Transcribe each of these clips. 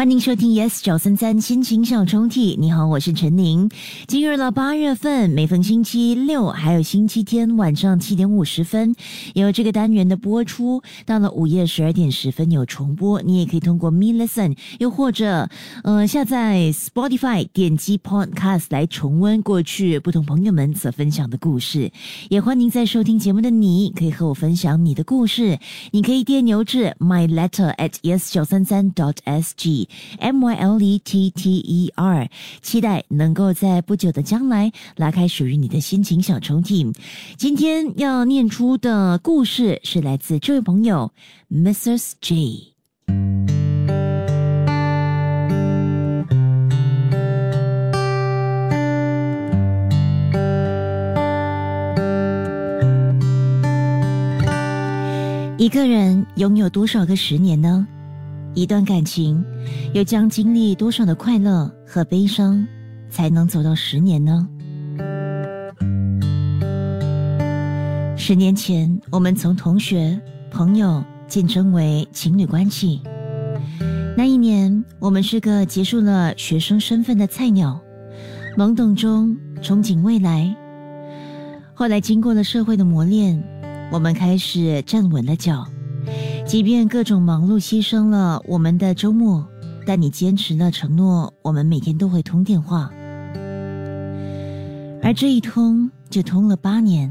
欢迎收听 Yes 九三三心情小抽屉。你好，我是陈宁。进入了八月份，每逢星期六还有星期天晚上七点五十分有这个单元的播出。到了午夜十二点十分有重播。你也可以通过 Me Listen，又或者呃下载 Spotify，点击 Podcast 来重温过去不同朋友们所分享的故事。也欢迎在收听节目的你，可以和我分享你的故事。你可以电邮至 My Letter at Yes 九三三 dot SG。M Y L E T T E R，期待能够在不久的将来拉开属于你的心情小抽屉。今天要念出的故事是来自这位朋友 Mrs. J。一个人拥有多少个十年呢？一段感情，又将经历多少的快乐和悲伤，才能走到十年呢？十年前，我们从同学、朋友晋升为情侣关系。那一年，我们是个结束了学生身份的菜鸟，懵懂中憧憬未来。后来，经过了社会的磨练，我们开始站稳了脚。即便各种忙碌牺牲了我们的周末，但你坚持了承诺，我们每天都会通电话。而这一通就通了八年。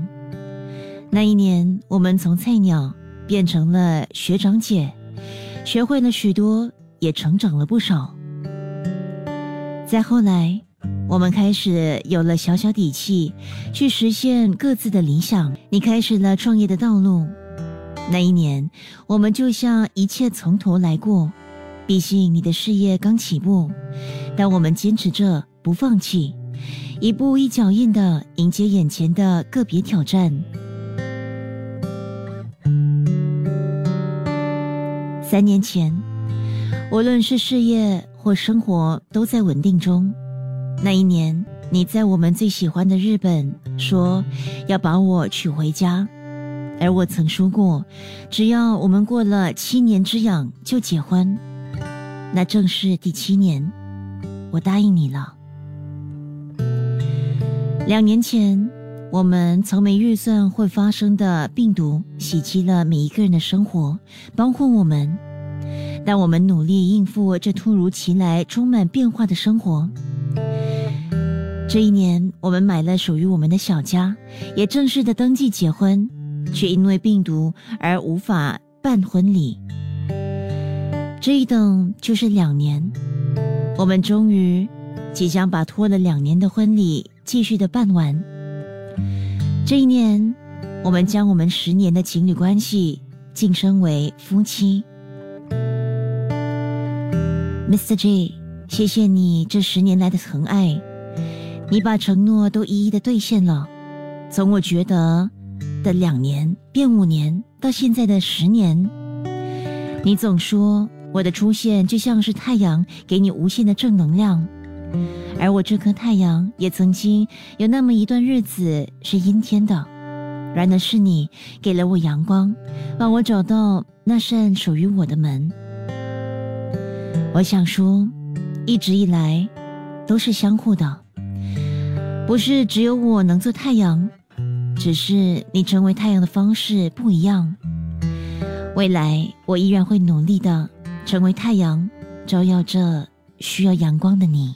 那一年，我们从菜鸟变成了学长姐，学会了许多，也成长了不少。再后来，我们开始有了小小底气，去实现各自的理想。你开始了创业的道路。那一年，我们就像一切从头来过。毕竟你的事业刚起步，但我们坚持着不放弃，一步一脚印的迎接眼前的个别挑战。三年前，无论是事业或生活都在稳定中。那一年，你在我们最喜欢的日本，说要把我娶回家。而我曾说过，只要我们过了七年之痒就结婚，那正是第七年，我答应你了。两年前，我们从没预算会发生的病毒袭击了每一个人的生活，包括我们，但我们努力应付这突如其来、充满变化的生活。这一年，我们买了属于我们的小家，也正式的登记结婚。却因为病毒而无法办婚礼，这一等就是两年。我们终于即将把拖了两年的婚礼继续的办完。这一年，我们将我们十年的情侣关系晋升为夫妻。Mr. J，谢谢你这十年来的疼爱，你把承诺都一一的兑现了。从我觉得。的两年变五年，到现在的十年，你总说我的出现就像是太阳给你无限的正能量，而我这颗太阳也曾经有那么一段日子是阴天的，然而是你给了我阳光，帮我找到那扇属于我的门。我想说，一直以来都是相互的，不是只有我能做太阳。只是你成为太阳的方式不一样。未来我依然会努力的成为太阳，照耀着需要阳光的你。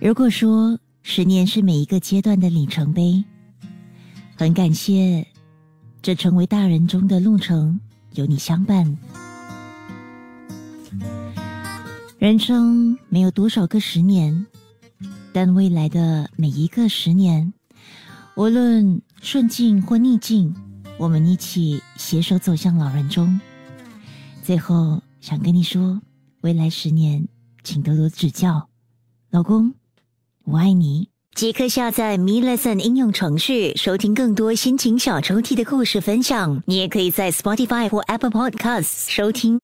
如果说十年是每一个阶段的里程碑，很感谢这成为大人中的路程有你相伴。人生没有多少个十年。但未来的每一个十年，无论顺境或逆境，我们一起携手走向老人中。最后想跟你说，未来十年，请多多指教，老公，我爱你。即刻下载 Me Lesson 应用程序，收听更多心情小抽屉的故事分享。你也可以在 Spotify 或 Apple Podcasts 收听。